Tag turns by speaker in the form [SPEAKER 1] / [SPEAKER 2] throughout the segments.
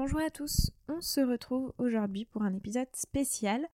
[SPEAKER 1] Bonjour à tous, on se retrouve aujourd'hui pour un épisode spécial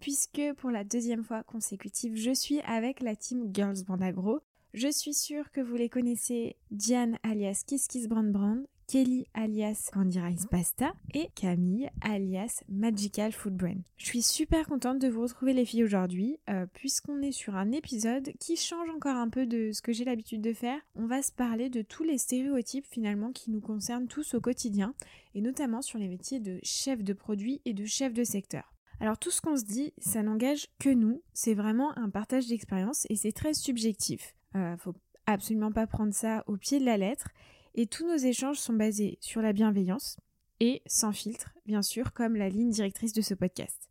[SPEAKER 1] puisque pour la deuxième fois consécutive, je suis avec la team Girls Band Agro. Je suis sûre que vous les connaissez, Diane alias Kiss Brand, Kelly alias Candy Rice Pasta et Camille alias Magical Food Brand. Je suis super contente de vous retrouver les filles aujourd'hui euh, puisqu'on est sur un épisode qui change encore un peu de ce que j'ai l'habitude de faire. On va se parler de tous les stéréotypes finalement qui nous concernent tous au quotidien et notamment sur les métiers de chef de produit et de chef de secteur. Alors tout ce qu'on se dit, ça n'engage que nous, c'est vraiment un partage d'expérience et c'est très subjectif. Euh, faut absolument pas prendre ça au pied de la lettre et tous nos échanges sont basés sur la bienveillance et sans filtre, bien sûr, comme la ligne directrice de ce podcast.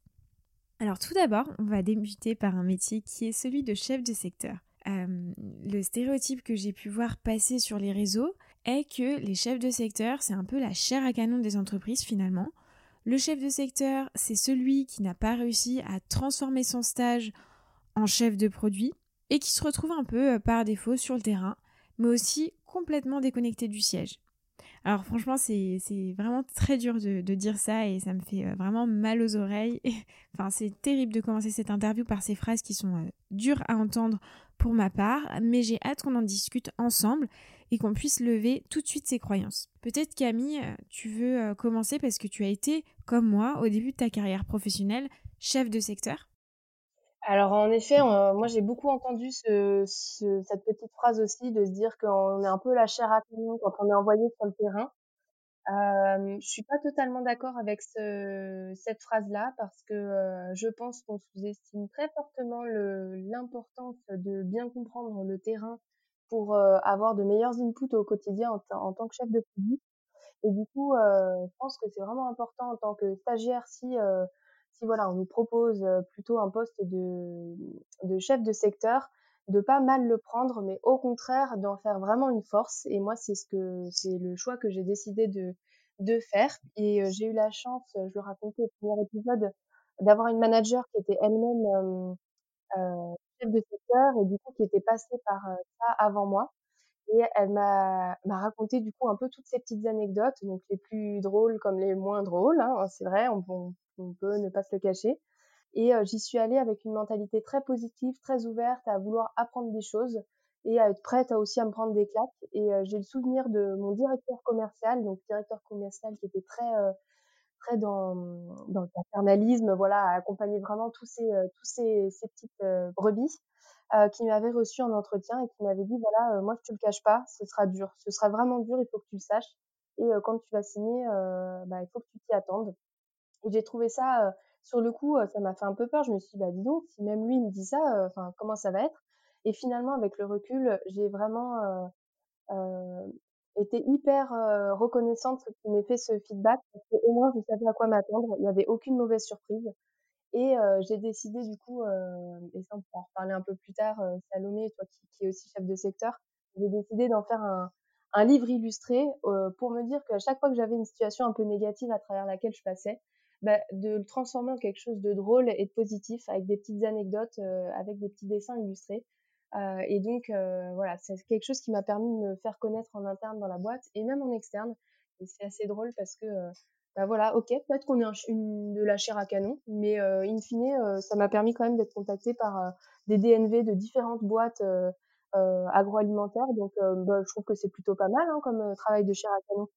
[SPEAKER 1] Alors tout d'abord, on va débuter par un métier qui est celui de chef de secteur. Euh, le stéréotype que j'ai pu voir passer sur les réseaux est que les chefs de secteur, c'est un peu la chair à canon des entreprises finalement. Le chef de secteur, c'est celui qui n'a pas réussi à transformer son stage en chef de produit et qui se retrouve un peu euh, par défaut sur le terrain, mais aussi complètement déconnecté du siège. Alors franchement, c'est vraiment très dur de, dire ça et ça me fait euh, vraiment mal aux oreilles. enfin, c'est terrible de commencer cette interview par ces phrases qui sont euh, dures à entendre pour ma part, mais j'ai hâte qu'on en discute ensemble et qu'on puisse lever tout de suite ces croyances. Peut-être Camille, euh, tu veux commencer parce que tu as été, comme moi, au début de ta carrière professionnelle, chef de secteur?
[SPEAKER 2] Alors en effet, moi j'ai beaucoup entendu ce, cette petite phrase aussi de se dire qu'on est un peu la chair à canon quand on est envoyé sur le terrain. Euh, je suis pas totalement d'accord avec ce, cette phrase-là parce que euh, je pense qu'on sous-estime très fortement l'importance de bien comprendre le terrain pour euh, avoir de meilleurs inputs au quotidien en, en, tant que chef de produit. Et du coup, euh, je pense que c'est vraiment important en tant que stagiaire si euh, si voilà, on nous propose euh, plutôt un poste de, chef de secteur, de pas mal le prendre, mais au contraire d'en faire vraiment une force. Et moi, c'est ce que c'est le choix que j'ai décidé de de faire. Et euh, j'ai eu la chance, je le racontais au premier épisode, d'avoir une manager qui était elle-même euh, euh, chef de secteur et du coup qui était passée par ça avant moi. Et elle m'a m'a raconté du coup un peu toutes ces petites anecdotes, donc les plus drôles comme les moins drôles. Hein, c'est vrai, on, on, on peut ne pas se le cacher. Et euh, j'y suis allée avec une mentalité très positive, très ouverte, à vouloir apprendre des choses et à être prête aussi à me prendre des claques. Et euh, j'ai le souvenir de mon directeur commercial, donc directeur commercial qui était très euh, très dans dans le paternalisme, voilà, à accompagner vraiment tous ces tous ces, ces petites brebis. qui m'avait reçu en entretien et qui m'avait dit voilà moi je te le cache pas ce sera dur ce sera vraiment dur il faut que tu le saches et quand tu vas signer bah il faut que tu t'y attendes et j'ai trouvé ça, sur le coup, ça m'a fait un peu peur. Je me suis dit, bah dis donc, si même lui me dit ça, comment ça va être? Et finalement, avec le recul, j'ai vraiment été hyper reconnaissante qu'il m'ait fait ce feedback parce qu'au moins je savais à quoi m'attendre. Il n'y avait aucune mauvaise surprise. Et j'ai décidé du coup, et ça on pourra en reparler un peu plus tard, Salomé, toi qui, qui es aussi chef de secteur, j'ai décidé d'en faire un, un livre illustré pour me dire qu'à chaque fois que j'avais une situation un peu négative à travers laquelle je passais, bah, de le transformer en quelque chose de drôle et de positif avec des petites anecdotes, euh, avec des petits dessins illustrés. Euh, et donc euh, voilà, c'est quelque chose qui m'a permis de me faire connaître en interne dans la boîte et même en externe. Et c'est assez drôle parce que bah voilà, ok, peut-être qu'on est une, de la chair à canon, mais in fine, ça m'a permis quand même d'être contacté par des DNV de différentes boîtes agroalimentaires. Donc, bah, je trouve que c'est plutôt pas mal hein, comme travail de chair à canon.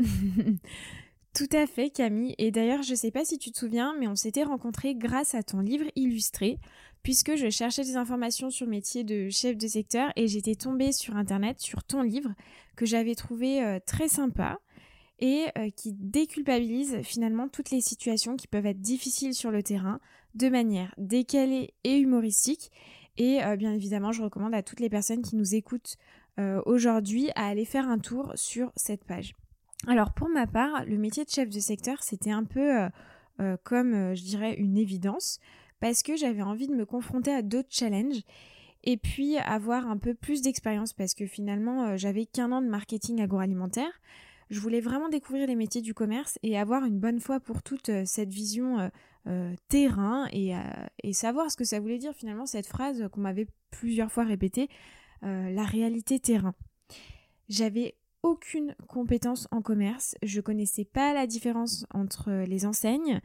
[SPEAKER 1] Tout à fait, Camille. Et d'ailleurs, je ne sais pas si tu te souviens, mais on s'était rencontrés grâce à ton livre illustré, puisque je cherchais des informations sur le métier de chef de secteur et j'étais tombée sur Internet sur ton livre que j'avais trouvé euh, très sympa. et qui déculpabilise finalement toutes les situations qui peuvent être difficiles sur le terrain de manière décalée et humoristique. Et bien évidemment, je recommande à toutes les personnes qui nous écoutent aujourd'hui à aller faire un tour sur cette page. Alors pour ma part, le métier de chef de secteur, c'était un peu euh, euh, comme, euh, je dirais, une évidence, parce que j'avais envie de me confronter à d'autres challenges et puis avoir un peu plus d'expérience, parce que finalement, j'avais qu'un an de marketing agroalimentaire. Je voulais vraiment découvrir les métiers du commerce et avoir une bonne fois pour toutes cette vision terrain et, et, savoir ce que ça voulait dire finalement cette phrase qu'on m'avait plusieurs fois répétée, la réalité terrain. J'avais aucune compétence en commerce. Je connaissais pas la différence entre les enseignes,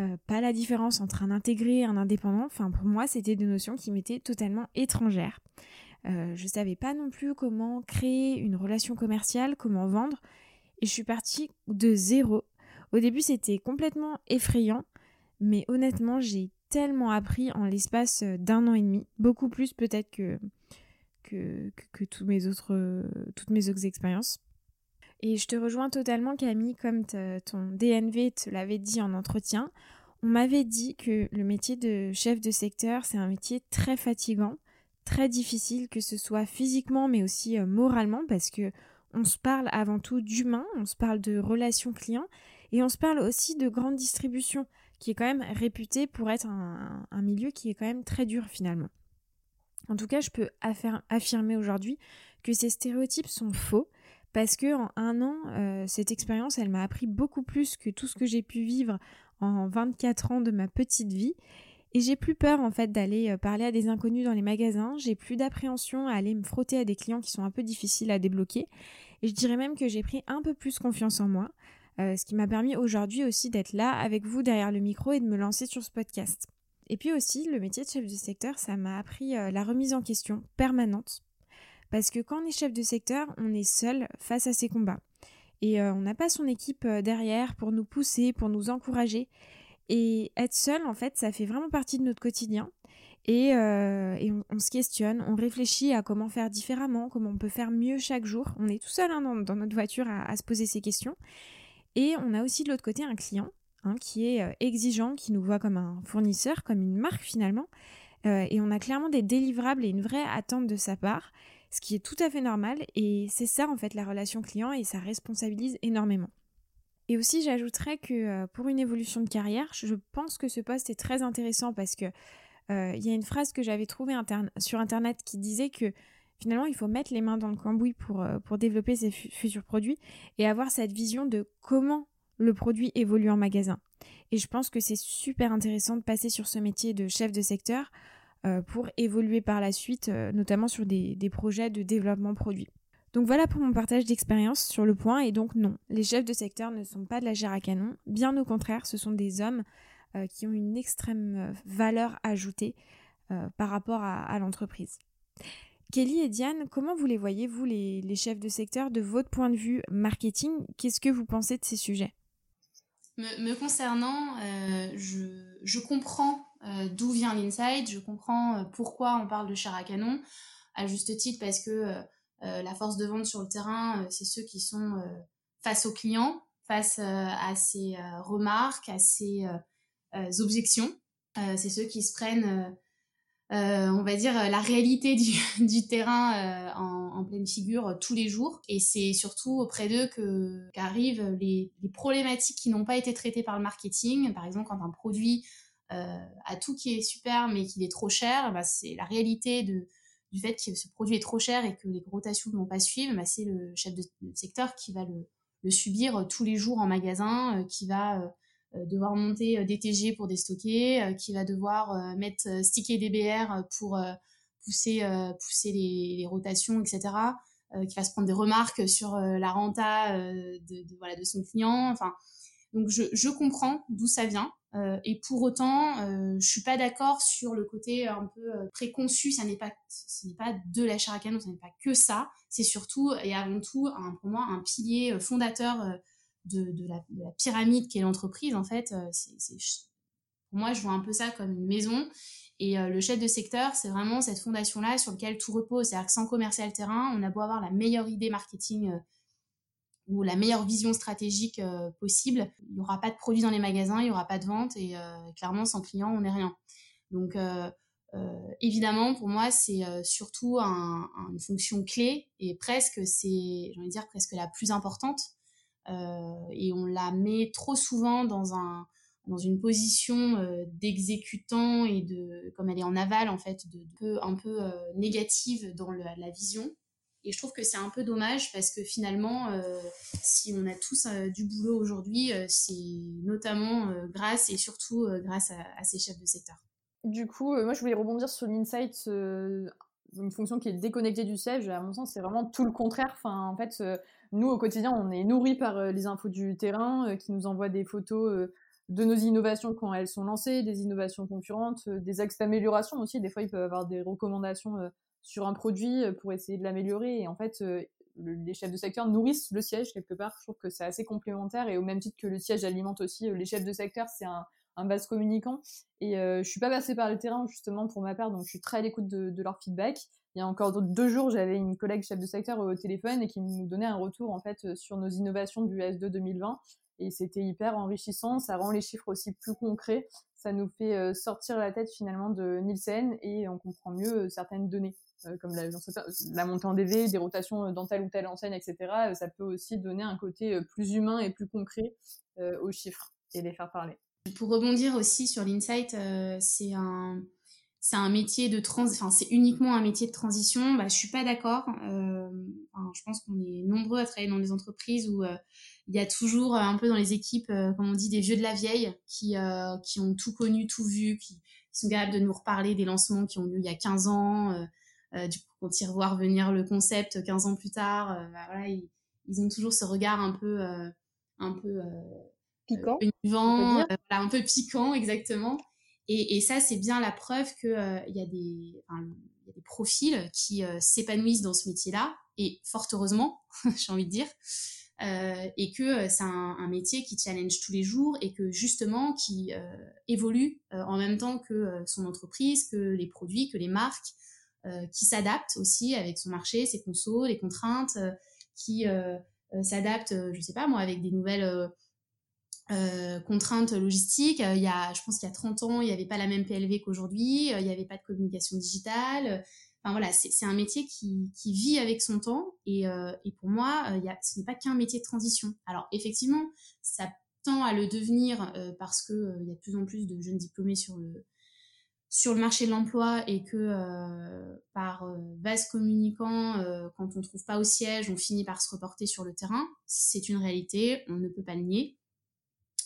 [SPEAKER 1] euh, pas la différence entre un intégré et un indépendant. Enfin, pour moi, c'était des notions qui m'étaient totalement étrangères. Euh, je savais pas non plus comment créer une relation commerciale, comment vendre. Et je suis partie de zéro. Au début, c'était complètement effrayant, mais honnêtement, j'ai tellement appris en l'espace d'un an et demi, beaucoup plus peut-être que, que, tous mes autres, toutes mes autres expériences. Et je te rejoins totalement Camille, comme ton DNV te l'avait dit en entretien. On m'avait dit que le métier de chef de secteur, c'est un métier très fatigant, très difficile, que ce soit physiquement mais aussi euh, moralement, parce que on se parle avant tout d'humain, on se parle de relations clients et on se parle aussi de grande distribution, qui est quand même réputée pour être un milieu qui est quand même très dur finalement. En tout cas, je peux affirmer aujourd'hui que ces stéréotypes sont faux parce que en un an, euh, cette expérience, elle m'a appris beaucoup plus que tout ce que j'ai pu vivre en 24 ans de ma petite vie. Et j'ai plus peur en fait d'aller euh, parler à des inconnus dans les magasins, j'ai plus d'appréhension à aller me frotter à des clients qui sont un peu difficiles à débloquer. Et je dirais même que j'ai pris un peu plus confiance en moi, euh, ce qui m'a permis aujourd'hui aussi d'être là avec vous derrière le micro et de me lancer sur ce podcast. Et puis aussi, le métier de chef de secteur, ça m'a appris euh, la remise en question permanente. Parce que quand on est chef de secteur, on est seul face à ces combats. Et euh, on n'a pas son équipe euh, derrière pour nous pousser, pour nous encourager. Et être seul, en fait, ça fait vraiment partie de notre quotidien. Et, on, se questionne, on réfléchit à comment faire différemment, comment on peut faire mieux chaque jour. On est tout seul hein, dans, notre voiture à se poser ces questions. Et on a aussi de l'autre côté un client Hein, qui est euh, exigeant, qui nous voit comme un fournisseur, comme une marque finalement. Euh, et on a clairement des délivrables et une vraie attente de sa part, ce qui est tout à fait normal. Et c'est ça en fait la relation client et ça responsabilise énormément. Et aussi j'ajouterais que euh, pour une évolution de carrière, je pense que ce poste est très intéressant parce que il y a une phrase que j'avais trouvée sur internet qui disait que finalement il faut mettre les mains dans le cambouis pour, pour développer ses futurs produits et avoir cette vision de comment le produit évolue en magasin. Et je pense que c'est super intéressant de passer sur ce métier de chef de secteur euh, pour évoluer par la suite, euh, notamment sur des, projets de développement produit. Donc voilà pour mon partage d'expérience sur le point. Et donc non, les chefs de secteur ne sont pas de la chair à canon. Bien au contraire, ce sont des hommes euh, qui ont une extrême valeur ajoutée par rapport à, l'entreprise. Kelly et Diane, comment vous les voyez, vous, les, les chefs de secteur, de votre point de vue marketing? Qu'est-ce que vous pensez de ces sujets?
[SPEAKER 3] Me, concernant, euh, je, comprends euh, d'où vient l'insight, je comprends euh, pourquoi on parle de chair à canon, à juste titre parce que la force de vente sur le terrain, c'est ceux qui sont face aux clients, face à ces remarques, à ces objections. c'est ceux qui se prennent euh, on va dire, la réalité du, terrain euh, en, pleine figure tous les jours. Et c'est surtout auprès d'eux que qu'arrivent les, problématiques qui n'ont pas été traitées par le marketing. Par exemple, quand un produit euh, a tout qui est super mais qu'il est trop cher, bah, c'est la réalité de, du fait que ce produit est trop cher et que les rotations ne vont pas suivre. Bah, c'est le chef de, secteur qui va le, le, subir tous les jours en magasin, qui va euh, devoir monter euh, des TG pour déstocker, euh, qui va devoir mettre sticker des BR pour pousser pousser les, rotations, etc. qui va se prendre des remarques sur la renta de, voilà de son client. Enfin, donc je, je comprends d'où ça vient. et pour autant, je suis pas d'accord sur le côté un peu préconçu. Ça n'est pas, ce n'est pas de la canon, ce n'est pas que ça. C'est surtout et avant tout, un, pour moi, un pilier fondateur de, la, pyramide qu'est l'entreprise, en fait, euh, c'est, pour moi, je vois un peu ça comme une maison. Et euh, le chef de secteur, c'est vraiment cette fondation-là sur laquelle tout repose. C'est-à-dire que sans commercial terrain, on a beau avoir la meilleure idée marketing euh, ou la meilleure vision stratégique possible, il n'y aura pas de produits dans les magasins, il n'y aura pas de vente et clairement sans client on n'est rien. Donc évidemment pour moi c'est surtout une fonction clé et presque c'est j'ai dire presque la plus importante et on la met trop souvent dans un dans une position euh, d'exécutant et de comme elle est en aval en fait de, un peu euh, négative dans la vision. Et je trouve que c'est un peu dommage parce que finalement euh, si on a tous du boulot aujourd'hui c'est notamment grâce et surtout grâce à, ces chefs de secteur.
[SPEAKER 4] Du coup moi je voulais rebondir sur l'insight une fonction qui est déconnectée du siège. À mon sens c'est vraiment tout le contraire. En fait nous au quotidien on est nourri par les infos du terrain qui nous envoient des photos de nos innovations quand elles sont lancées, des innovations concurrentes, euh, des axes d'amélioration aussi. Des fois, il peut y avoir des recommandations euh, sur un produit euh, pour essayer de l'améliorer. Et en fait, les chefs de secteur nourrissent le siège quelque part. Je trouve que c'est assez complémentaire et au même titre que le siège alimente aussi les chefs de secteur, c'est un, un base communicant. Et je suis pas passée par le terrain justement pour ma part, donc je suis très à l'écoute de, leur feedback. Il y a encore deux jours, j'avais une collègue chef de secteur au téléphone et qui nous donnait un retour en fait sur nos innovations du S2 2020 et c'était hyper enrichissant. Ça rend les chiffres aussi plus concrets. Ça nous fait euh, sortir la tête finalement de Nielsen et on comprend mieux euh, certaines données, euh, comme la, la montée en DV, des rotations dans telle ou telle enseigne, etc. Ça peut aussi donner un côté plus humain et plus concret aux chiffres et les faire parler.
[SPEAKER 3] Pour rebondir aussi sur l'insight, c'est un c'est un métier de trans, enfin c'est uniquement un métier de transition. Bah, je suis pas d'accord. je pense qu'on est nombreux à travailler dans des entreprises où il y a toujours un peu dans les équipes, euh, comme on dit, des vieux de la vieille qui, euh, qui ont tout connu, tout vu, qui, sont capables de nous reparler des lancements qui ont lieu il y a 15 ans. Euh, du coup, quand ils revoient venir le concept 15 ans plus tard, bah, voilà, ils, ont toujours ce regard un peu, un peu
[SPEAKER 2] piquant,
[SPEAKER 3] un peu piquant exactement. Et, ça, c'est bien la preuve qu'il il y, a des, profils qui s'épanouissent dans ce métier-là, et fort heureusement, j'ai envie de dire. Euh, et que euh, c'est un, métier qui challenge tous les jours et que justement qui euh, évolue en même temps que son entreprise, que les produits, que les marques, qui s'adaptent aussi avec son marché, ses consos, les contraintes, qui s'adaptent, je sais pas moi, avec des nouvelles contraintes logistiques. Il y a, je pense qu'il y a 30 ans, il n'y avait pas la même PLV qu'aujourd'hui, il n'y avait pas de communication digitale, Enfin voilà, c'est un métier qui, qui, vit avec son temps et, euh, et pour moi, euh, y a, ce n'est pas qu'un métier de transition. Alors effectivement, ça tend à le devenir euh, parce que il y a de plus en plus de jeunes diplômés sur le sur le marché de l'emploi et que par base communicant, quand on trouve pas au siège, on finit par se reporter sur le terrain. C'est une réalité, on ne peut pas le nier.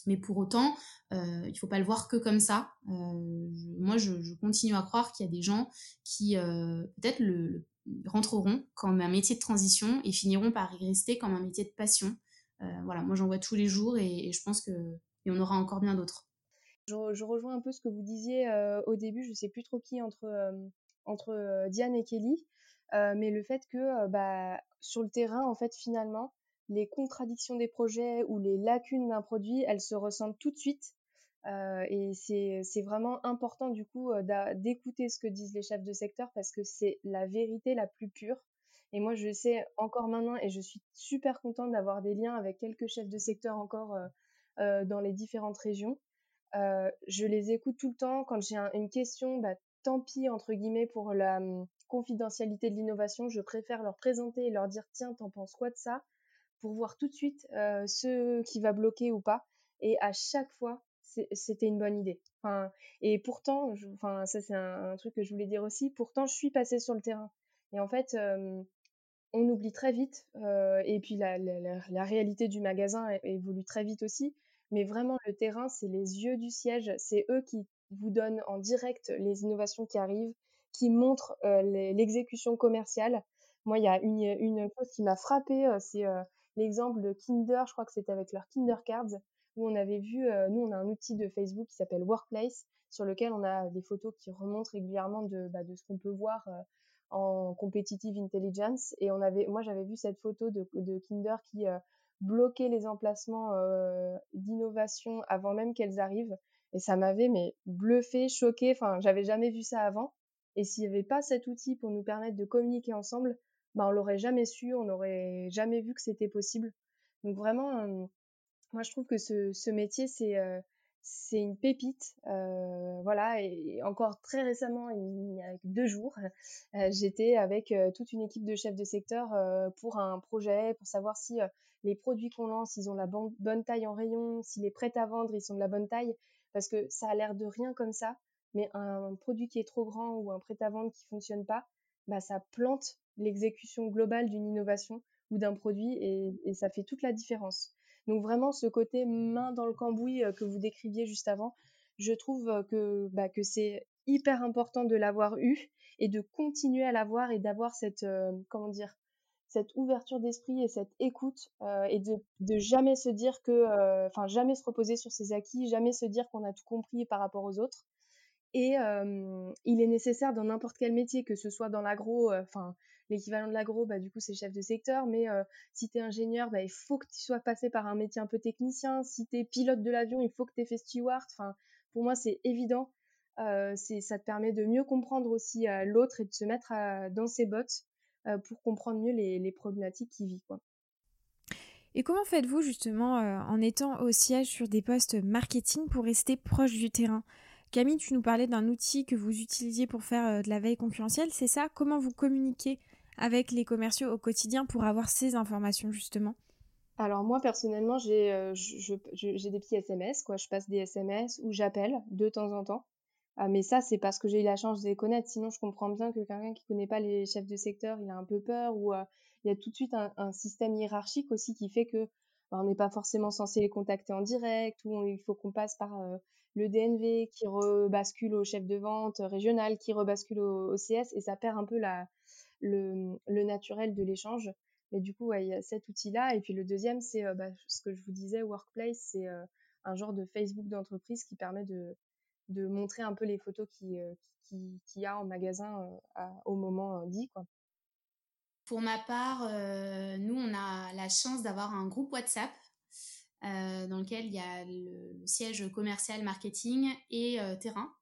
[SPEAKER 3] Mais pour autant, euh, il faut pas le voir que comme ça. Euh, moi, je, continue à croire qu'il y a des gens qui euh, peut-être le, rentreront comme un métier de transition et finiront par y rester comme un métier de passion. Euh, voilà, moi j'en vois tous les jours et, je pense qu'il y en aura encore bien d'autres.
[SPEAKER 2] Je, rejoins un peu ce que vous disiez au début, je sais plus trop qui entre, entre Diane et Kelly, mais le fait que bah, sur le terrain, en fait, finalement, les contradictions des projets ou les lacunes d'un produit, elles se ressentent tout de suite. Euh, et c'est vraiment important du coup euh, d'écouter ce que disent les chefs de secteur parce que c'est la vérité la plus pure. Et moi, je sais encore maintenant et je suis super contente d'avoir des liens avec quelques chefs de secteur encore euh, dans les différentes régions. je les écoute tout le temps. Quand j'ai une question, bah, tant pis entre guillemets pour la hum, confidentialité de l'innovation, je préfère leur présenter et leur dire tiens, t'en penses quoi de ça? Pour voir tout de suite euh, ce qui va bloquer ou pas. Et à chaque fois, c'était une bonne idée. Enfin, et pourtant, enfin, ça c'est un, truc que je voulais dire aussi. Pourtant, je suis passée sur le terrain. Et en fait, euh, on oublie très vite. Euh, et puis la, la, réalité du magasin évolue très vite aussi. Mais vraiment, le terrain, c'est les yeux du siège. C'est eux qui vous donnent en direct les innovations qui arrivent, qui montrent l'exécution commerciale. Moi, il y a une, une chose qui m'a frappée, c'est l'exemple de Kinder, je crois que c'était avec leur Kinder Cards, où on avait vu, euh, nous on a un outil de Facebook qui s'appelle Workplace, sur lequel on a des photos qui remontent régulièrement de, bah, de ce qu'on peut voir euh, en competitive intelligence. Et on avait, moi j'avais vu cette photo de, de Kinder qui euh, bloquait les emplacements d'innovation avant même qu'elles arrivent. Et ça m'avait mais bluffé, choqué. Enfin, j'avais jamais vu ça avant. Et s'il n'y avait pas cet outil pour nous permettre de communiquer ensemble, bah, on l'aurait jamais su, on n'aurait jamais vu que c'était possible. Donc vraiment, moi je trouve que ce, métier, c'est une pépite. Voilà, et, encore très récemment, il y a deux jours, j'étais avec toute une équipe de chefs de secteur pour un projet, pour savoir si les produits qu'on lance, ils ont la bonne taille en rayon, s'il est prêt à vendre, ils sont de la bonne taille, parce que ça a l'air de rien comme ça, mais un produit qui est trop grand ou un prêt à vendre qui fonctionne pas, bah ça plante l'exécution globale d'une innovation ou d'un produit et, ça fait toute la différence. Donc vraiment ce côté main dans le cambouis euh, que vous décriviez juste avant, je trouve euh, que, bah, que c'est hyper important de l'avoir eu et de continuer à l'avoir et d'avoir cette euh, comment dire cette ouverture d'esprit et cette écoute et de, de jamais se dire que enfin jamais se reposer sur ses acquis jamais se dire qu'on a tout compris par rapport aux autres et il est nécessaire dans n'importe quel métier, que ce soit dans l'agro, enfin l'équivalent de l'agro, bah, du coup c'est chef de secteur, mais si tu es ingénieur, bah, il faut que tu sois passé par un métier un peu technicien. Si tu es pilote de l'avion, il faut que tu aies fait steward. Enfin, pour moi c'est évident. ça te permet de mieux comprendre aussi l'autre et de se mettre dans ses bottes pour comprendre mieux les, les problématiques qu'il vit. Quoi.
[SPEAKER 1] Et comment faites-vous justement en étant au siège sur des postes marketing pour rester proche du terrain? Camille, tu nous parlais d'un outil que vous utilisiez pour faire euh, de la veille concurrentielle, c'est ça? Comment vous communiquez avec les commerciaux au quotidien pour avoir ces informations justement?
[SPEAKER 2] Alors moi personnellement j'ai euh, des petits SMS quoi, je passe des SMS ou j'appelle de temps en temps. Ah, mais ça c'est parce que j'ai eu la chance de les connaître. Sinon je comprends bien que quelqu'un qui connaît pas les chefs de secteur il a un peu peur ou euh, il y a tout de suite un, système hiérarchique aussi qui fait que bah, on n'est pas forcément censé les contacter en direct ou il faut qu'on passe par le DNV qui rebascule au chef de vente régional, qui rebascule au, CS, et ça perd un peu la, le, naturel de l'échange. Mais du coup, il y a cet outil-là. Et puis le deuxième, c'est euh, bah, ce que je vous disais, Workplace, c'est euh, un genre de Facebook d'entreprise qui permet de, de montrer un peu les photos qu'il euh, qui, qui y a en magasin au moment dit. Quoi.
[SPEAKER 3] Pour ma part, nous, on a la chance d'avoir un groupe WhatsApp euh, dans lequel il y a le, siège commercial, marketing et euh, terrain.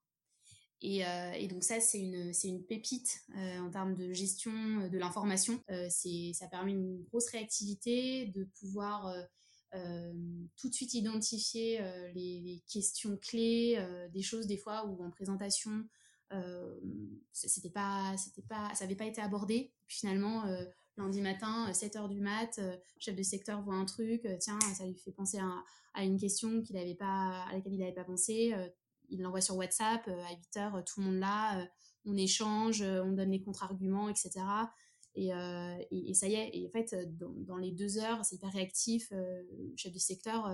[SPEAKER 3] Et, euh, et, donc ça, c'est une, une pépite en termes de gestion de l'information. c'est, ça permet une grosse réactivité, de pouvoir tout de suite identifier les, questions clés, des choses des fois où en présentation, c'était pas, pas, ça n'avait pas été abordé. Finalement, lundi matin, 7 euh, du mat, euh, chef de secteur voit un truc, euh, tiens, ça lui fait penser à, une question qu'il avait pas, à laquelle il n'avait pas pensé, il l'envoie sur WhatsApp, à 8 heures, tout le monde là, on échange, on donne les contre-arguments, etc. Et, ça y est, et en fait, dans, les deux heures, c'est hyper réactif, le chef de secteur,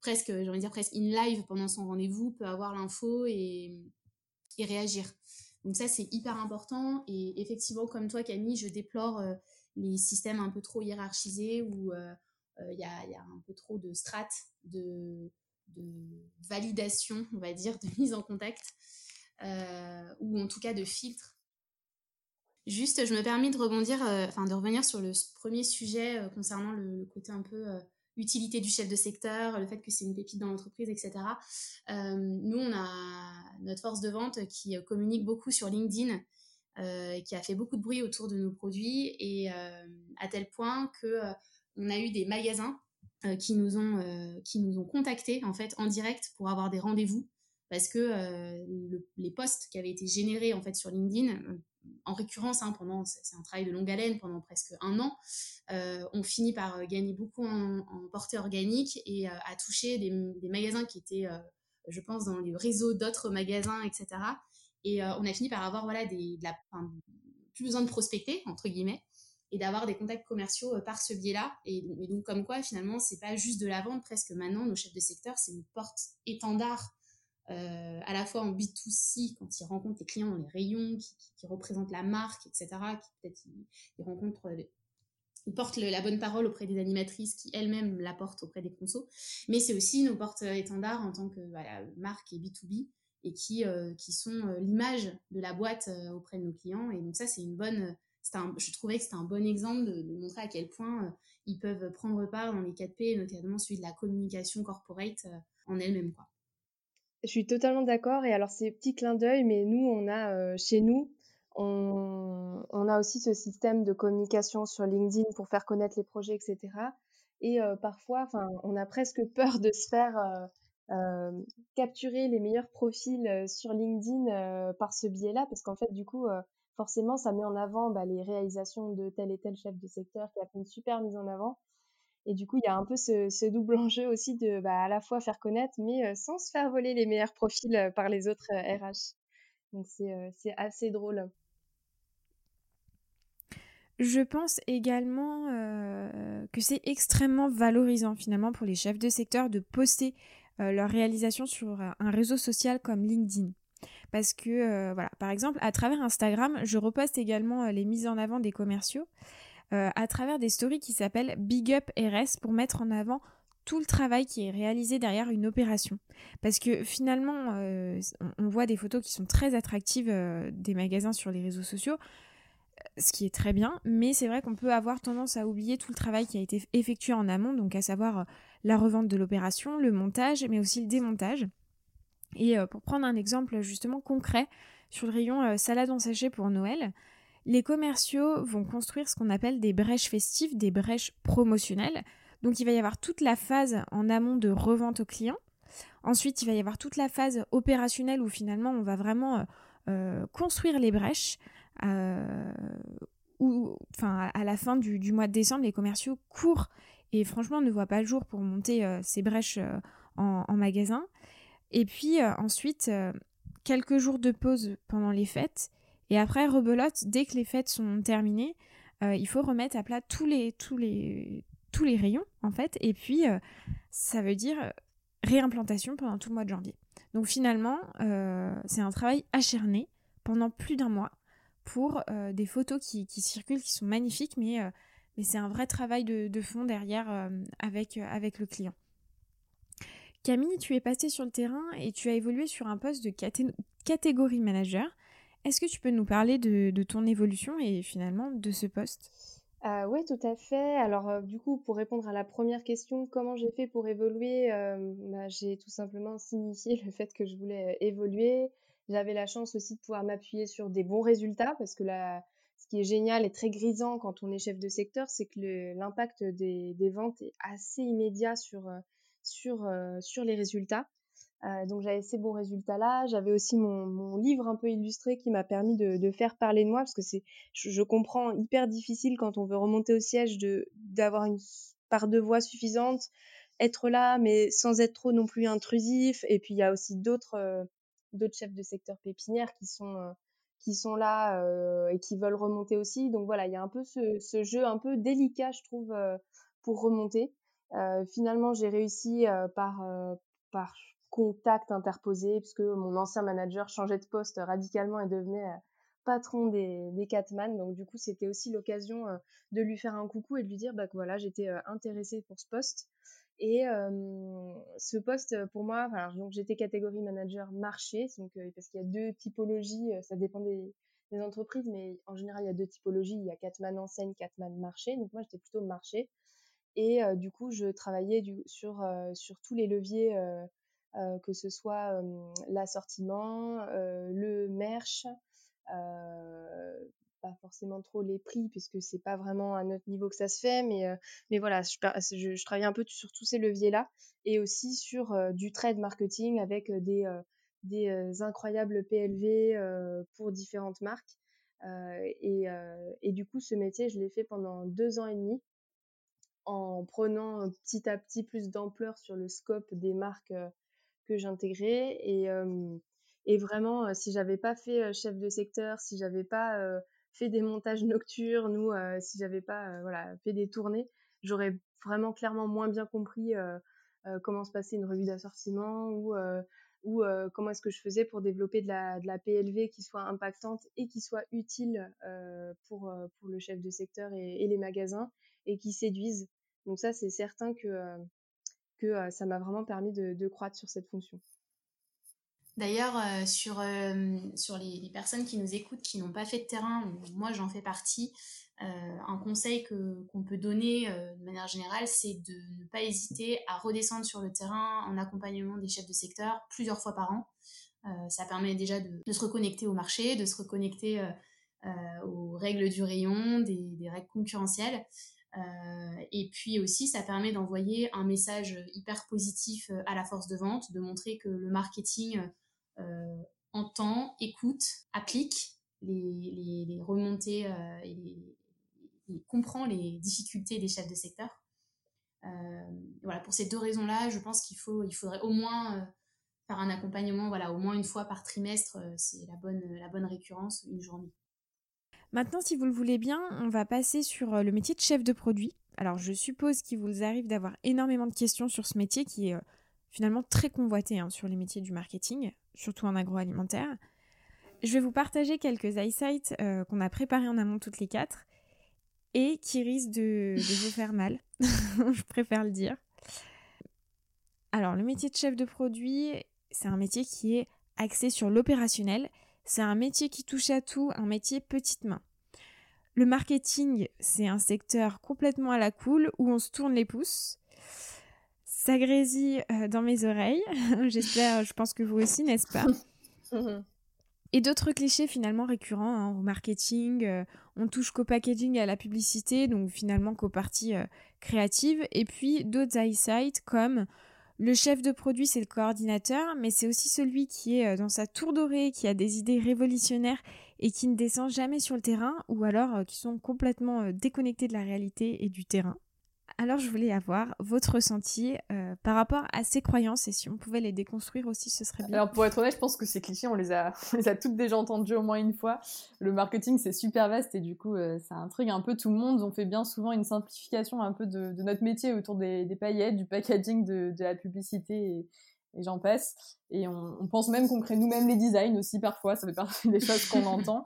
[SPEAKER 3] presque, j'ai envie de dire presque in live pendant son rendez-vous, peut avoir l'info et réagir. Donc ça, c'est hyper important. Et effectivement, comme toi, Camille, je déplore les systèmes un peu trop hiérarchisés où euh, euh, il y, a, un peu trop de strates de, validation, on va dire, de mise en contact, euh, ou en tout cas de filtres. Juste, je me permets de rebondir, enfin de revenir sur le premier sujet concernant le, côté un peu utilité du chef de secteur, le fait que c'est une pépite dans l'entreprise, etc. nous, on a notre force de vente qui communique beaucoup sur LinkedIn euh, qui a fait beaucoup de bruit autour de nos produits et euh, à tel point que euh, on a eu des magasins qui nous ont qui nous ont contactés en fait en direct pour avoir des rendez-vous parce que les posts qui avaient été générés en fait sur LinkedIn en récurrence hein, pendant c'est un travail de longue haleine pendant presque un an on finit par gagner beaucoup en, portée organique et à toucher des, magasins qui étaient je pense dans le réseau d'autres magasins etc et euh, on a fini par avoir voilà, des, plus besoin de prospecter, entre guillemets, et d'avoir des contacts commerciaux euh, par ce biais-là. Et, donc, comme quoi, finalement, c'est pas juste de la vente, presque maintenant, nos chefs de secteur, c'est une porte étendard euh, à la fois en B2C, quand ils rencontrent les clients dans les rayons, qui, représentent la marque, etc., qui peut-être ils, rencontrent, ils portent la bonne parole auprès des animatrices qui elles-mêmes la portent auprès des consos, mais c'est aussi nos portes étendards en tant que marque et B2B et qui, euh, qui sont euh, l'image de la boîte euh, auprès de nos clients. Et donc ça, c'est une bonne... Un, je trouvais que c'était un bon exemple de, montrer à quel point ils peuvent prendre part dans les 4P, notamment celui de la communication corporate en elle-même.
[SPEAKER 2] Je suis totalement d'accord. Et alors, c'est petit clin d'œil, mais nous, on a chez nous, on, on, a aussi ce système de communication sur LinkedIn pour faire connaître les projets, etc. Et parfois, on a presque peur de se faire capturer les meilleurs profils sur LinkedIn par ce biais-là, parce qu'en fait, du coup, forcément, ça met en avant bah, les réalisations de tel et tel chef de secteur qui a fait une super mise en avant. Et du coup, il y a un peu ce, double enjeu aussi de bah, à la fois faire connaître, mais sans se faire voler les meilleurs profils par les autres RH. Donc c'est assez drôle.
[SPEAKER 1] Je pense également que c'est extrêmement valorisant finalement pour les chefs de secteur de poster leurs réalisations sur un réseau social comme LinkedIn. Parce que, voilà, par exemple, à travers Instagram, je reposte également les mises en avant des commerciaux à travers des stories qui s'appellent Big Up RS pour mettre en avant tout le travail qui est réalisé derrière une opération. Parce que finalement, on voit des photos qui sont très attractives des magasins sur les réseaux sociaux, ce qui est très bien, mais c'est vrai qu'on peut avoir tendance à oublier tout le travail qui a été effectué en amont, donc à savoir la revente de l'opération, le montage, mais aussi le démontage. Et pour prendre un exemple justement concret, sur le rayon salade en sachet pour Noël, les commerciaux vont construire ce qu'on appelle des brèches festives, des brèches promotionnelles. Donc il va y avoir toute la phase en amont de revente au client. Ensuite, il va y avoir toute la phase opérationnelle où finalement on va vraiment construire les brèches. à la fin du, mois de décembre, les commerciaux courent et franchement ne voient pas le jour pour monter ces brèches en, magasin. Et puis euh, ensuite, euh, quelques jours de pause pendant les fêtes. Et après, rebelote, dès que les fêtes sont terminées, euh, il faut remettre à plat tous les rayons, en fait. Et puis, ça veut dire réimplantation pendant tout le mois de janvier. Donc finalement, c'est un travail acharné pendant plus d'un mois pour des photos qui, qui, circulent, qui sont magnifiques, mais, mais c'est un vrai travail de, fond derrière avec, avec le client. Camille, tu es passée sur le terrain et tu as évolué sur un poste de catégorie manager. Est-ce que tu peux nous parler de, ton évolution et finalement de ce poste?
[SPEAKER 2] Euh, Oui, tout à fait. Alors, euh, du coup, pour répondre à la première question, comment j'ai fait pour évoluer euh, bah, J'ai tout simplement signifié le fait que je voulais évoluer. J'avais la chance aussi de pouvoir m'appuyer sur des bons résultats parce que ce qui est génial et très grisant quand on est chef de secteur, c'est que l'impact des, ventes est assez immédiat sur euh, sur les résultats. Euh, donc j'avais ces bons résultats là. J'avais aussi mon, livre un peu illustré qui m'a permis de, faire parler de moi parce que c'est, je, comprends, hyper difficile quand on veut remonter au siège d'avoir une part de voix suffisante, être là mais sans être trop non plus intrusif. Et puis il y a aussi d'autres euh, d'autres chefs de secteur pépinière qui sont qui sont là et qui veulent remonter aussi. Donc voilà, il y a un peu ce, jeu un peu délicat, je trouve, pour remonter. Euh, finalement, j'ai réussi euh, par, euh, par contact interposé, puisque mon ancien manager changeait de poste radicalement et devenait patron des, des Catman. Donc du coup, c'était aussi l'occasion de lui faire un coucou et de lui dire bah, que voilà, j'étais intéressée pour ce poste. Et ce poste, pour moi, donc j'étais catégorie manager marché, donc parce qu'il y a deux typologies, ça dépend des, des, entreprises, mais en général il y a deux typologies. Il y a Catman enseigne, Catman marché. Donc moi j'étais plutôt marché. Et du coup, je travaillais du, sur, sur tous les leviers, que ce soit l'assortiment, le merch, pas forcément trop les prix puisque c'est pas vraiment à notre niveau que ça se fait mais mais voilà je, je, travaille un peu sur tous ces leviers là et aussi sur du trade marketing avec des des incroyables PLV pour différentes marques. Et, et du coup ce métier je l'ai fait pendant deux ans et demi en prenant petit à petit plus d'ampleur sur le scope des marques que j'intégrais. Et et vraiment si j'avais pas fait chef de secteur si j'avais pas fait des montages nocturnes ou si j'avais pas voilà fait des tournées j'aurais vraiment clairement moins bien compris comment se passait une revue d'assortiment ou ou comment est-ce que je faisais pour développer de la, de la PLV qui soit impactante et qui soit utile pour, pour le chef de secteur et, les magasins et qui séduisent. Donc ça, c'est certain que, euh, que euh, ça m'a vraiment permis de, croître sur cette fonction.
[SPEAKER 3] D'ailleurs, euh, sur, sur les, personnes qui nous écoutent, qui n'ont pas fait de terrain, moi j'en fais partie, un conseil qu'on peut donner de manière générale, c'est de ne pas hésiter à redescendre sur le terrain en accompagnement des chefs de secteur plusieurs fois par an. ça permet déjà de, se reconnecter au marché, de se reconnecter aux règles du rayon, des, des règles concurrentielles. et puis aussi, ça permet d'envoyer un message hyper positif à la force de vente, de montrer que le marketing entend, écoute, applique les, remontées et, comprend les difficultés des chefs de secteur. voilà, pour ces deux raisons-là, je pense qu'il faut, il faudrait au moins faire un accompagnement, voilà, au moins une fois par trimestre, c'est la bonne, la bonne récurrence, une journée.
[SPEAKER 1] Maintenant, si vous le voulez bien, on va passer sur le métier de chef de produit. Alors, je suppose qu'il vous arrive d'avoir énormément de questions sur ce métier qui est finalement très convoité hein, sur les métiers du marketing, surtout en agroalimentaire. Je vais vous partager quelques eyesights euh, qu'on a préparés en amont toutes les quatre et qui risquent de, vous faire mal. je préfère le dire. Alors, le métier de chef de produit, c'est un métier qui est axé sur l'opérationnel. C'est un métier qui touche à tout, un métier petite main. Le marketing, c'est un secteur complètement à la cool où on se tourne les pouces ça grésille euh, dans mes oreilles. J'espère, je pense que vous aussi, n'est-ce pas? Et d'autres clichés finalement récurrents hein, au marketing, euh, on touche qu'au packaging et à la publicité, donc finalement qu'aux parties euh, créatives. Et puis d'autres eyesight comme le chef de produit, c'est le coordinateur, mais c'est aussi celui qui est dans sa tour dorée, qui a des idées révolutionnaires et qui ne descend jamais sur le terrain, ou alors qui sont complètement déconnectés de la réalité et du terrain. Alors je voulais avoir votre ressenti euh, par rapport à ces croyances et si on pouvait les déconstruire aussi, ce serait bien.
[SPEAKER 4] Alors pour être honnête, je pense que ces clichés, on les a, on les a toutes déjà entendus au moins une fois. Le marketing, c'est super vaste et du coup, euh, ça intrigue un peu tout le monde. On fait bien souvent une simplification un peu de, notre métier autour des, paillettes, du packaging, de, la publicité et, j'en passe. Et on, pense même qu'on crée nous-mêmes les designs aussi parfois. Ça fait partie des choses qu'on entend.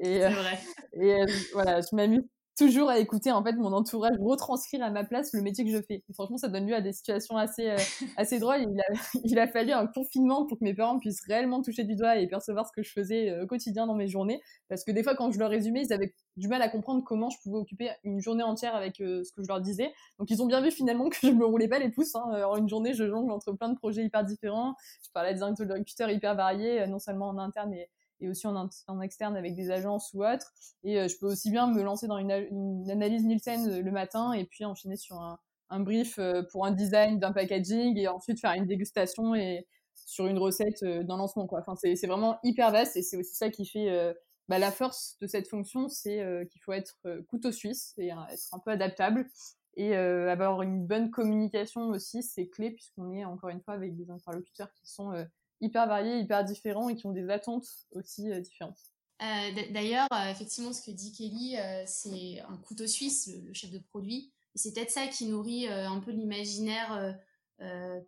[SPEAKER 3] Et, c'est vrai.
[SPEAKER 4] Et voilà, je m'amuse toujours à écouter en fait mon entourage retranscrire à ma place le métier que je fais. Et franchement, ça donne lieu à des situations assez euh, assez drôles. Il a, il a fallu un confinement pour que mes parents puissent réellement toucher du doigt et percevoir ce que je faisais euh, au quotidien dans mes journées, parce que des fois quand je leur résumais, ils avaient du mal à comprendre comment je pouvais occuper une journée entière avec euh, ce que je leur disais. Donc ils ont bien vu finalement que je me roulais pas les pouces. Hein. En une journée, je jongle entre plein de projets hyper différents. Je parlais des interlocuteurs hyper variés, non seulement en interne et et aussi en, en, externe avec des agences ou autres. Et euh, je peux aussi bien me lancer dans une, analyse Nielsen euh, le matin et puis enchaîner sur un, un brief euh, pour un design d'un packaging et ensuite faire une dégustation et sur une recette d'un lancement. Quoi. Enfin, c'est vraiment hyper vaste et c'est aussi ça qui fait bah, la force de cette fonction, c'est qu'il faut être couteau suisse et être un peu adaptable. Et avoir une bonne communication aussi, c'est clé puisqu'on est encore une fois avec des interlocuteurs qui sont hyper variés, hyper différents et qui ont des attentes aussi euh, différentes.
[SPEAKER 3] Euh, d'ailleurs, euh, effectivement, ce que dit Kelly, c'est un couteau suisse, le, chef de produit. C'est peut-être ça qui nourrit un peu l'imaginaire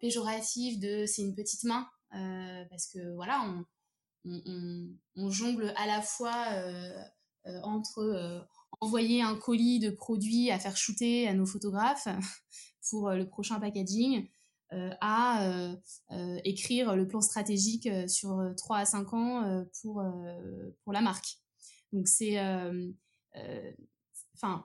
[SPEAKER 3] péjoratif de c'est une petite main. parce que voilà, on, on, jongle à la fois entre envoyer un colis de produits à faire shooter à nos photographes pour le prochain packaging à euh, euh, écrire le plan stratégique sur 3 à 5 ans pour, pour la marque. Donc c'est... Enfin,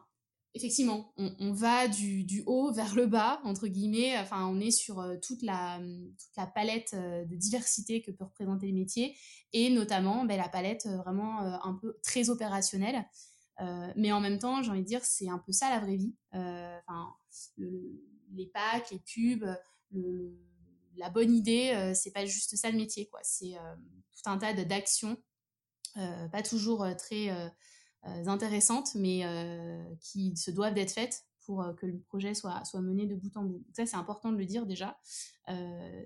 [SPEAKER 3] effectivement, on, va du, du, haut vers le bas, entre guillemets. Enfin, on est sur toute, la, toute la palette de diversité que peut représenter les métiers, et notamment ben, la palette vraiment un peu très opérationnelle. mais en même temps, j'ai envie de dire, c'est un peu ça la vraie vie. Enfin, les packs, les pubs, la bonne idée, euh, c'est pas juste ça le métier, quoi. C'est euh, tout un tas d'actions, euh, pas toujours très intéressantes, mais qui se doivent d'être faites pour que le projet soit, mené de bout en bout. ça, c'est important de le dire déjà. à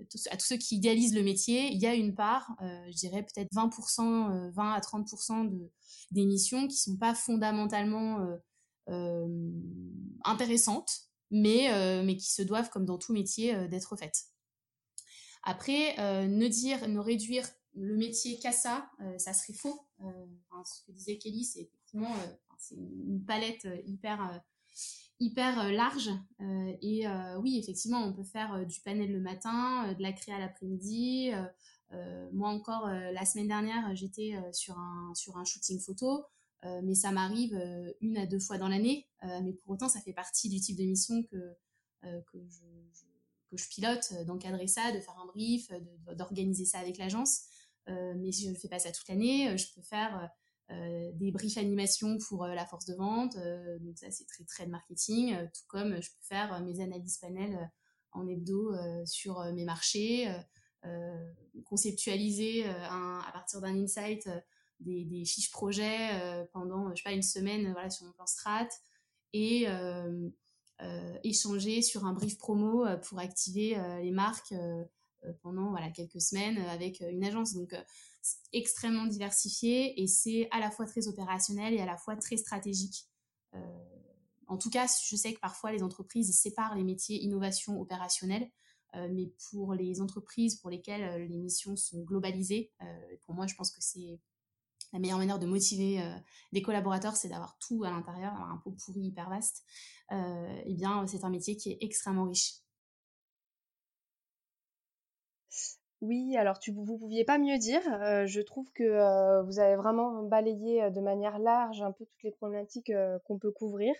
[SPEAKER 3] tous ceux qui idéalisent le métier, il y a une part, je dirais peut-être 20%, 20 à 30% de, des missions qui sont pas fondamentalement intéressantes mais, euh, mais qui se doivent, comme dans tout métier, euh, d'être faites. Après, euh, ne dire, ne réduire le métier qu'à ça, ça serait faux. ce que disait Kelly, c'est effectivement c'est une palette hyper hyper large. et oui, effectivement, on peut faire du panel le matin, de la créa l'après-midi. moi encore, la semaine dernière, j'étais sur, un, sur un shooting photo. Euh, mais ça m'arrive euh, une à deux fois dans l'année. Euh, mais pour autant, ça fait partie du type de mission que, que, je, pilote, d'encadrer ça, de faire un brief, d'organiser ça avec l'agence. mais je ne fais pas ça toute l'année. Je peux faire des briefs animations pour la force de vente. donc ça, c'est très très de marketing. tout comme je peux faire mes analyses panel en hebdo sur mes marchés, conceptualiser à partir d'un insight des, fiches projets pendant, je sais pas, une semaine voilà, sur mon plan strat et échanger sur un brief promo pour activer les marques pendant voilà, quelques semaines avec une agence. Donc, extrêmement diversifié et c'est à la fois très opérationnel et à la fois très stratégique. en tout cas, je sais que parfois les entreprises séparent les métiers innovation opérationnelle, mais pour les entreprises pour lesquelles les missions sont globalisées, pour moi, je pense que c'est la meilleure manière de motiver des collaborateurs, c'est d'avoir tout à l'intérieur, avoir un pot pourri hyper vaste. eh bien, c'est un métier qui est extrêmement riche.
[SPEAKER 2] Oui, alors tu vous pouviez pas mieux dire. je trouve que vous avez vraiment balayé de manière large un peu toutes les problématiques qu'on peut couvrir.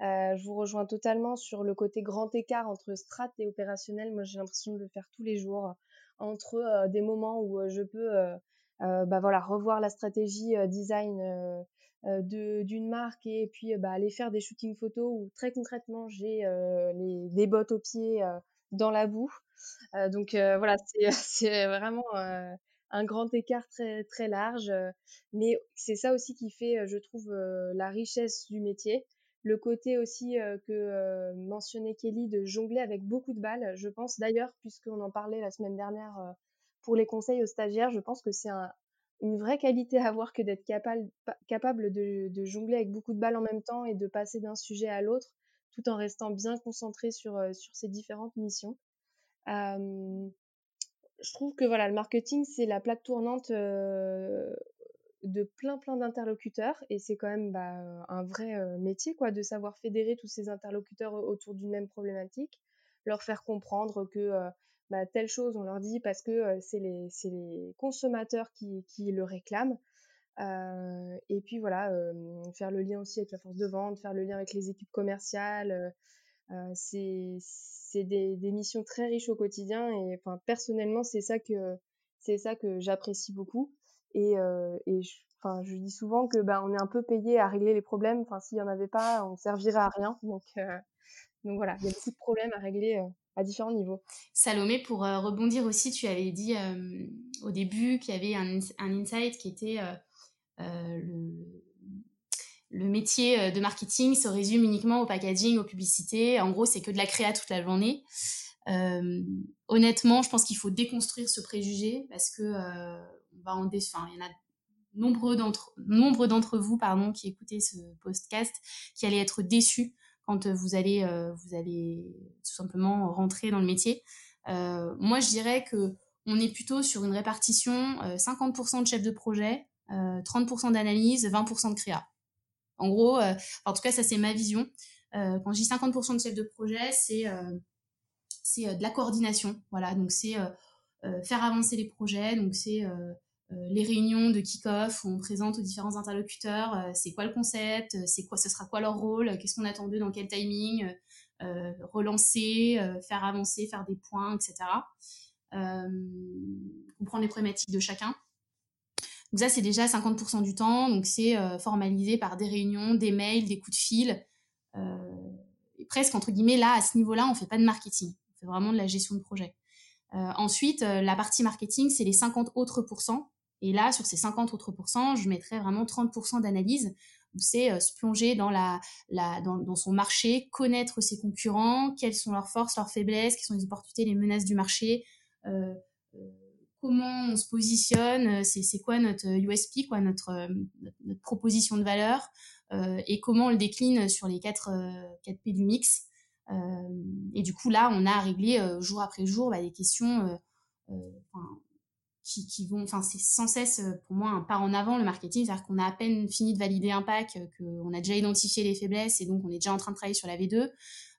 [SPEAKER 2] je vous rejoins totalement sur le côté grand écart entre strat et opérationnel. Moi, j'ai l'impression de le faire tous les jours entre des moments où je peux bah voilà revoir la stratégie design d'une marque et puis bah, aller faire des shootings photos où très concrètement j'ai les, des bottes aux pieds dans la boue. Euh, donc euh, voilà, c'est vraiment euh, un grand écart très très large, mais c'est ça aussi qui fait, je trouve, la richesse du métier. Le côté aussi que mentionnait Kelly de jongler avec beaucoup de balles. Je pense d'ailleurs, puisqu'on en parlait la semaine dernière pour les conseils aux stagiaires, je pense que c'est une vraie qualité à avoir que d'être capable, capable de, jongler avec beaucoup de balles en même temps et de passer d'un sujet à l'autre tout en restant bien concentré sur, sur ces différentes missions. Je trouve que voilà, le marketing, c'est la plaque tournante de plein plein d'interlocuteurs et c'est quand même bah, un vrai métier quoi de savoir fédérer tous ces interlocuteurs autour d'une même problématique, leur faire comprendre que bah, telle chose on leur dit parce que c'est les, consommateurs qui, le réclament. et puis voilà, faire le lien aussi avec la force de vente, faire le lien avec les équipes commerciales. c'est des, des, missions très riches au quotidien et enfin personnellement c'est ça que c'est ça que j'apprécie beaucoup et, euh, et je, enfin je dis souvent que ben on est un peu payé à régler les problèmes enfin s'il y en avait pas on servirait à rien donc euh, donc voilà il y a beaucoup de problèmes à régler euh, à différents niveaux.
[SPEAKER 3] Salomé, pour euh, rebondir aussi, tu avais dit euh, au début qu'il y avait un, un insight qui était le, le métier de marketing se résume uniquement au packaging, aux publicités. En gros, c'est que de la créa toute la journée. Honnêtement, je pense qu'il faut déconstruire ce préjugé parce que on va en il y en a nombreux d'entre nombre d'entre vous pardon qui écoutez ce podcast qui allaient être déçus quand vous allez vous allez tout simplement rentrer dans le métier. moi, je dirais que on est plutôt sur une répartition 50% de chef de projet, 30% d'analyse, 20% de créa. En gros, euh, en tout cas, ça c'est ma vision. Euh, quand je dis 50% de chef de projet, c'est euh, c'est de la coordination. Voilà, donc c'est faire avancer les projets. Donc c'est les réunions de kick-off où on présente aux différents interlocuteurs c'est quoi le concept, c'est quoi, ce sera quoi leur rôle, qu'est-ce qu'on attend d'eux, dans quel timing, relancer, faire avancer, faire des points, etc. comprendre les problématiques de chacun. Donc ça, c'est déjà 50% du temps. Donc c'est euh, formalisé par des réunions, des mails, des coups de fil. Euh, et presque, entre guillemets, là, à ce niveau-là, on fait pas de marketing. On fait vraiment de la gestion de projet. Euh, ensuite, la partie marketing, c'est les 50 autres pourcents. Et là, sur ces 50 autres pourcents, je mettrais vraiment 30% d'analyse où c'est se plonger dans, la, la, dans, dans, son marché, connaître ses concurrents, quelles sont leurs forces, leurs faiblesses, quelles sont les opportunités, les menaces du marché, euh, comment on se positionne, euh, c'est quoi notre USP, quoi, notre, euh, notre proposition de valeur, euh, et comment on le décline sur les 4, 4 P du mix. et du coup, là, on a réglé jour après jour bah, des questions qui, vont, enfin, c'est sans cesse pour moi un pas en avant le marketing, c'est-à-dire qu'on a à peine fini de valider un pack, qu'on a déjà identifié les faiblesses et donc on est déjà en train de travailler sur la V2.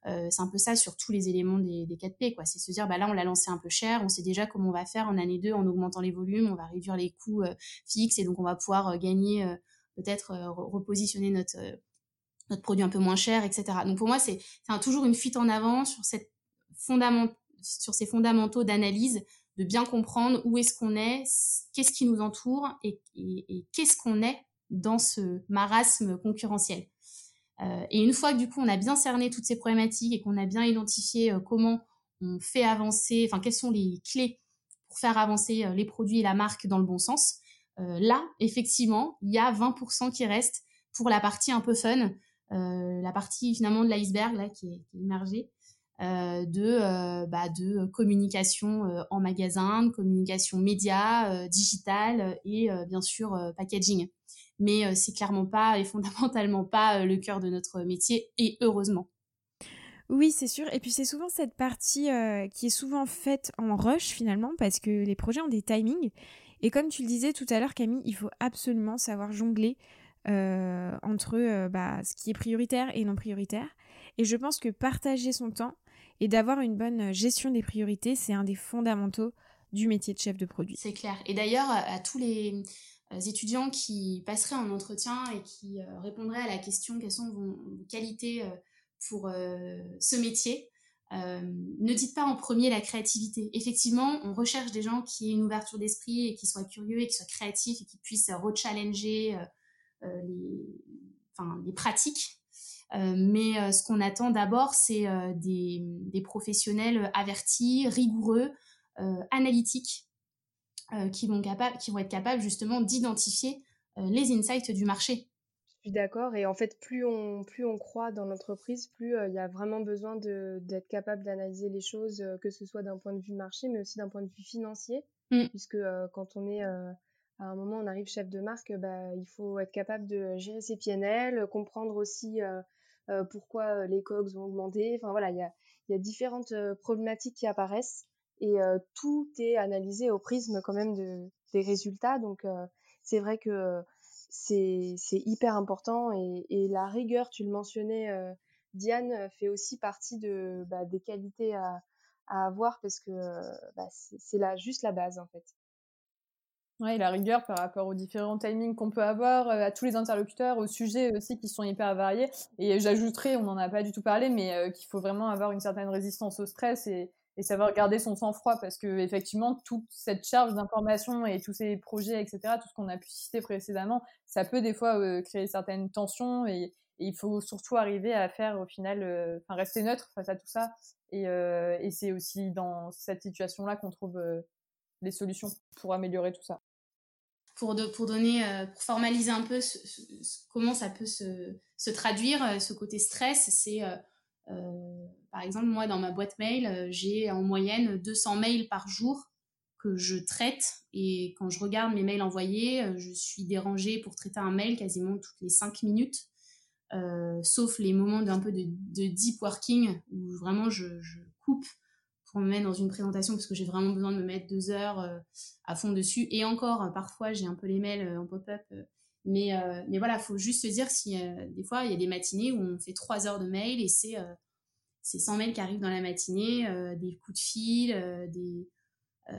[SPEAKER 3] Euh, c'est un peu ça sur tous les éléments des, des 4P, quoi. C'est se dire, bah là, on l'a lancé un peu cher, on sait déjà comment on va faire en année 2 en augmentant les volumes, on va réduire les coûts euh, fixes et donc on va pouvoir euh, gagner, peut-être repositionner notre, notre produit un peu moins cher, etc. Donc pour moi, c'est toujours une fuite en avant sur ces fondamentaux d'analyse, de bien comprendre où est-ce qu'on est, qu'est-ce qui nous entoure et, qu'est-ce qu'on est dans ce marasme concurrentiel. et une fois que du coup on a bien cerné toutes ces problématiques et qu'on a bien identifié comment on fait avancer, enfin quelles sont les clés pour faire avancer les produits et la marque dans le bon sens, là effectivement il y a 20% qui restent pour la partie un peu fun, la partie finalement de l'iceberg là qui est, qui est émergée. Euh, de, euh, bah, de communication euh, en magasin, de communication média, digitale et bien sûr packaging. Mais c'est clairement pas et fondamentalement pas le cœur de notre métier et heureusement.
[SPEAKER 1] Oui, c'est sûr. Et puis c'est souvent cette partie qui est souvent faite en rush finalement parce que les projets ont des timings. Et comme tu le disais tout à l'heure, Camille, il faut absolument savoir jongler entre bah, ce qui est prioritaire et non prioritaire. Et je pense que partager son temps, et d'avoir une bonne euh, gestion des priorités, c'est un des fondamentaux du métier de chef de produit.
[SPEAKER 3] C'est clair. Et d'ailleurs, à tous les euh, étudiants qui passeraient en entretien et qui euh, répondraient à la question quelles sont vos, qualités pour ce métier, ne dites pas en premier la créativité. Effectivement, on recherche des gens qui aient une ouverture d'esprit et qui soient curieux et qui soient créatifs et qui puissent rechallenger les, pratiques euh, mais euh, ce qu'on attend d'abord, c'est euh, des, des, professionnels avertis, rigoureux, analytiques, qui, vont qui vont être capables justement d'identifier les insights du marché.
[SPEAKER 2] Je suis d'accord. Et en fait, plus on, plus on croit dans l'entreprise, plus il y a vraiment besoin d'être capable d'analyser les choses, que ce soit d'un point de vue marché, mais aussi d'un point de vue financier. Mmh. Puisque quand on est à un moment, on arrive chef de marque, bah, il faut être capable de gérer ses PNL, comprendre aussi euh, pourquoi euh, les COGS ont augmenté. Enfin voilà, il y a, y a, différentes euh, problématiques qui apparaissent et tout est analysé au prisme quand même de, des résultats. Donc c'est vrai que c'est hyper important et, et, la rigueur, tu le mentionnais, Diane, fait aussi partie de, bah, des qualités à, à, avoir parce que bah, c'est là juste la base en fait.
[SPEAKER 4] Ouais, la rigueur par rapport aux différents timings qu'on peut avoir, euh, à tous les interlocuteurs, aux sujets aussi qui sont hyper variés. Et j'ajouterais, on n'en a pas du tout parlé, mais euh, qu'il faut vraiment avoir une certaine résistance au stress et, savoir garder son sang-froid parce que effectivement toute cette charge d'informations et tous ces projets, etc., tout ce qu'on a pu citer précédemment, ça peut des fois euh, créer certaines tensions et, il faut surtout arriver à faire au final, enfin rester neutre face à tout ça. Et, et c'est aussi dans cette situation-là qu'on trouve les solutions pour améliorer tout ça
[SPEAKER 3] pour, pour donner, euh, pour formaliser un peu comment ça peut se, se traduire, euh, ce côté stress, c'est euh, par exemple, moi, dans ma boîte mail, j'ai en moyenne 200 mails par jour que je traite. Et quand je regarde mes mails envoyés, je suis dérangée pour traiter un mail quasiment toutes les 5 minutes, sauf les moments d'un peu de, de, deep working où vraiment je coupe pour me mettre dans une présentation parce que j'ai vraiment besoin de me mettre deux heures euh, à fond dessus. Et encore, euh, parfois, j'ai un peu les mails euh, en pop-up. mais, mais voilà, il faut juste se dire si des fois, il y a des matinées où on fait trois heures de mails et c'est c'est 100 mails qui arrivent dans la matinée, des coups de fil, des,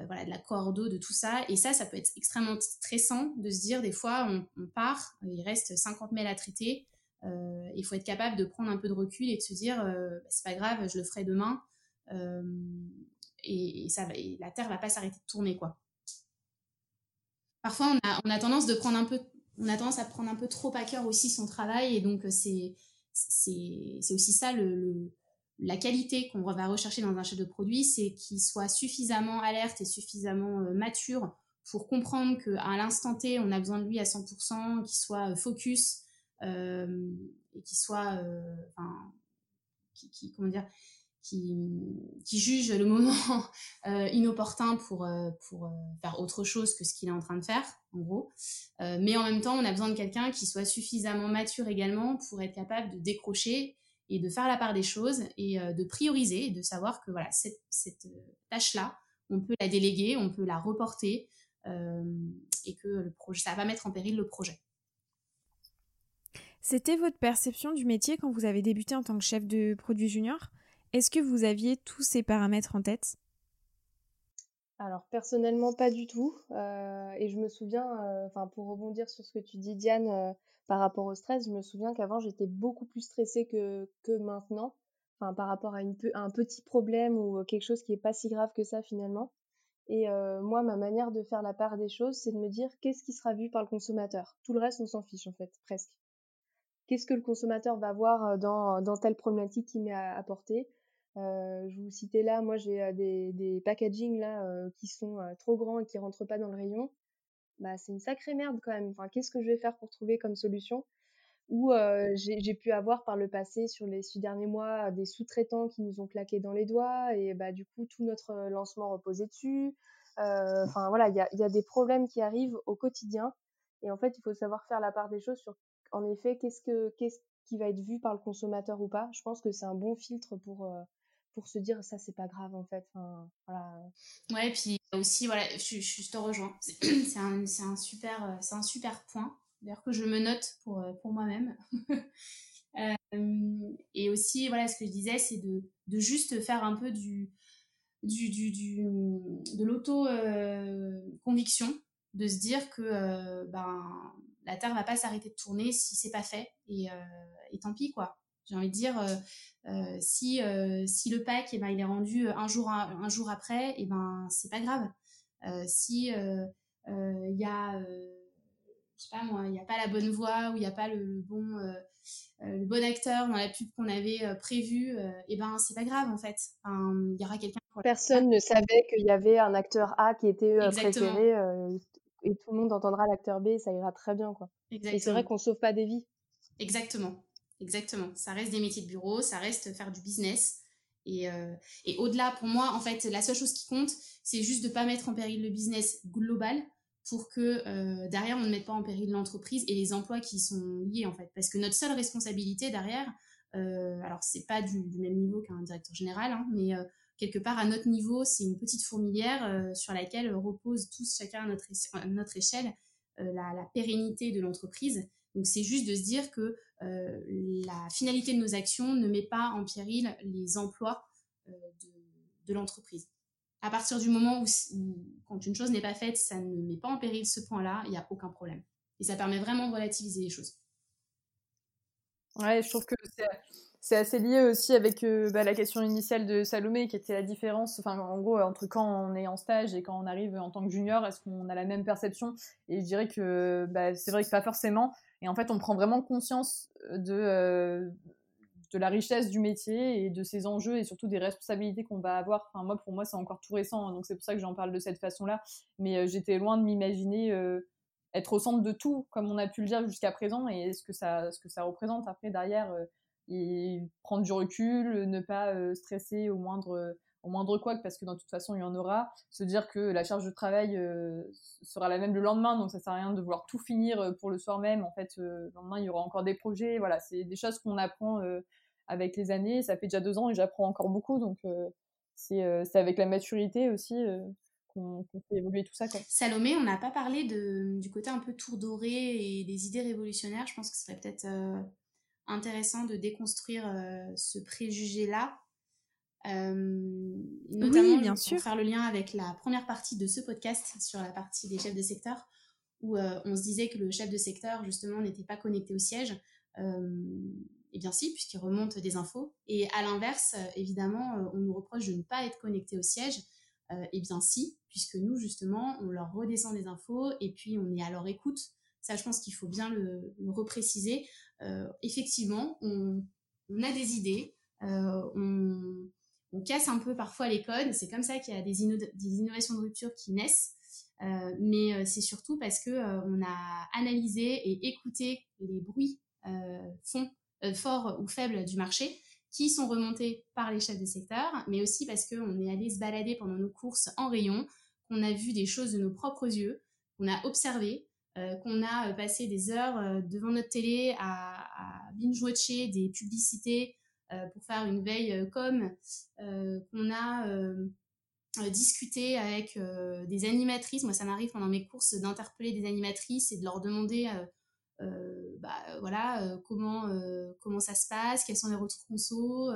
[SPEAKER 3] voilà, de la cordeau, de tout ça. Et ça, ça peut être extrêmement stressant de se dire, des fois, on, on part, il reste 50 mails à traiter. il faut être capable de prendre un peu de recul et de se dire, bah, c'est pas grave, je le ferai demain. Euh, et, la Terre va pas s'arrêter de tourner, quoi. Parfois, on a, tendance de prendre un peu, on a tendance à prendre un peu trop à cœur aussi son travail, et donc c'est c'est aussi ça le, la qualité qu'on va rechercher dans un chef de produit, c'est qu'il soit suffisamment alerte et suffisamment euh, mature pour comprendre qu'à l'instant T, on a besoin de lui à 100%, qu'il soit euh, focus euh, et qu'il soit, qui, comment dire, qui, juge le moment euh, inopportun pour, euh, pour euh, faire autre chose que ce qu'il est en train de faire, en gros. mais en même temps, on a besoin de quelqu'un qui soit suffisamment mature également pour être capable de décrocher et de faire la part des choses et de prioriser et de savoir que voilà, cette, cette tâche-là, on peut la déléguer, on peut la reporter et que le projet, ça va pas mettre en péril le projet.
[SPEAKER 1] C'était votre perception du métier quand vous avez débuté en tant que chef de produit junior est-ce que vous aviez tous ces paramètres en tête?
[SPEAKER 2] Alors personnellement pas du tout euh, et je me souviens, euh, enfin pour rebondir sur ce que tu dis Diane euh, par rapport au stress, je me souviens qu'avant j'étais beaucoup plus stressée que, maintenant, par rapport à, un petit problème ou quelque chose qui est pas si grave que ça finalement. Et moi, ma manière de faire la part des choses, c'est de me dire qu'est-ce qui sera vu par le consommateur. Tout le reste, on s'en fiche en fait, presque. Qu'est-ce que le consommateur va voir dans, dans telle problématique qu'il m'est apporté Je vous citais là, moi j'ai des, des packaging là qui sont trop grands et qui rentrent pas dans le rayon. Bah, c'est une sacrée merde quand même. Enfin, qu'est-ce que je vais faire pour trouver comme solution? Ou j'ai pu avoir par le passé, sur les six derniers mois, des sous-traitants qui nous ont claqué dans les doigts et bah, du coup, tout notre lancement reposait dessus. Enfin, voilà, il y a, y a, des problèmes qui arrivent au quotidien. Et en fait, il faut savoir faire la part des choses sur, en effet, qu'est-ce, que, qu'est-ce qui va être vu par le consommateur ou pas. Je pense que c'est un bon filtre pour, pour se dire ça c'est pas grave en fait. Enfin, voilà.
[SPEAKER 3] ouais puis aussi voilà je, je te rejoins. C'est un, un, super c'est un super point d'ailleurs que je me note pour pour moi-même. Euh, et aussi voilà ce que je disais c'est de, de juste faire un peu du du, du, de l'auto conviction de se dire que euh, ben la terre va pas s'arrêter de tourner si c'est pas fait et, et tant pis quoi j'ai envie de dire, euh, euh, si, euh, si le pack, eh ben, il est rendu un jour, un, jour après, et eh ben, c'est pas grave. si il y a, je sais pas moi, il n'y a pas la bonne voix ou il n'y a pas le, bon, le bon acteur dans la pub qu'on avait prévu, et eh ben, c'est pas grave en fait. Il y aura quelqu'un
[SPEAKER 2] Personne ne savait qu'il y avait un acteur A qui était préféré et tout le monde entendra l'acteur B, ça ira très bien quoi. Et c'est vrai qu'on sauve pas des vies.
[SPEAKER 3] Exactement. Exactement. Ça reste des métiers de bureau, ça reste faire du business. Et, euh, et au-delà, pour moi, en fait, la seule chose qui compte, c'est juste de ne pas mettre en péril le business global pour que euh, derrière, on ne mette pas en péril l'entreprise et les emplois qui sont liés, en fait. Parce que notre seule responsabilité derrière, euh, alors c'est pas du, même niveau qu'un directeur général, hein, mais euh, quelque part à notre niveau, c'est une petite fourmilière sur laquelle repose tous chacun à notre, échelle la, pérennité de l'entreprise. Donc c'est juste de se dire que euh, la finalité de nos actions ne met pas en péril les emplois euh, de, l'entreprise. À partir du moment où, quand une chose n'est pas faite, ça ne met pas en péril ce point-là, il n'y a aucun problème. Et ça permet vraiment de relativiser les choses.
[SPEAKER 4] Ouais, je trouve que c'est assez lié aussi avec euh, bah, la question initiale de Salomé, qui était la différence, enfin, en gros, entre quand on est en stage et quand on arrive en tant que junior, est-ce qu'on a la même perception? Et je dirais que bah, c'est vrai que pas forcément. Et en fait, on prend vraiment conscience euh, de, euh, de la richesse du métier et de ses enjeux et surtout des responsabilités qu'on va avoir. Enfin, moi, pour moi, c'est encore tout récent, hein, donc c'est pour ça que j'en parle de cette façon-là. Mais euh, j'étais loin de m'imaginer être au centre de tout, comme on a pu le dire jusqu'à présent, et ce que ça, ce que ça représente après derrière. et prendre du recul, ne pas stresser au moindre au moindre quoi, parce que dans toute façon, il y en aura. Se dire que la charge de travail euh, sera la même le lendemain, donc ça sert à rien de vouloir tout finir euh, pour le soir même. En fait, euh, le lendemain, il y aura encore des projets. Voilà, c'est des choses qu'on apprend avec les années. Ça fait déjà deux ans et j'apprends encore beaucoup, donc c'est avec la maturité aussi qu'on fait évoluer tout ça.
[SPEAKER 3] Salomé, on n'a pas parlé du côté un peu tour doré et des idées révolutionnaires. Je pense que ce serait peut-être intéressant de déconstruire ce préjugé-là euh, notamment bien sûr. pour faire le lien avec la première partie de ce podcast sur la partie des chefs de secteur, où euh, on se disait que le chef de secteur, justement, n'était pas connecté au siège. Euh, et bien si, puisqu'il remonte des infos. Et à l'inverse, évidemment, on nous reproche de ne pas être connecté au siège. et bien si, puisque nous, justement, on leur redescend des infos et puis on est à leur écoute. Ça, je pense qu'il faut bien le, le repréciser. effectivement, on, on, a des idées, on, on casse un peu parfois les codes. C'est comme ça qu'il y a des, innovations de rupture qui naissent. Euh, mais euh, c'est surtout parce que euh, on a analysé et écouté les bruits fonds, forts ou faibles du marché qui sont remontés par les chefs de secteur, mais aussi parce qu'on est allé se balader pendant nos courses en rayon, qu'on a vu des choses de nos propres yeux, qu'on a observé, qu'on a passé des heures devant notre télé à, à binge-watcher des publicités euh, pour faire une veille euh, comme euh, qu'on a discuté avec des animatrices. Moi, ça m'arrive pendant mes courses d'interpeller des animatrices et de leur demander bah, voilà, comment, comment ça se passe, quels sont les retours conso,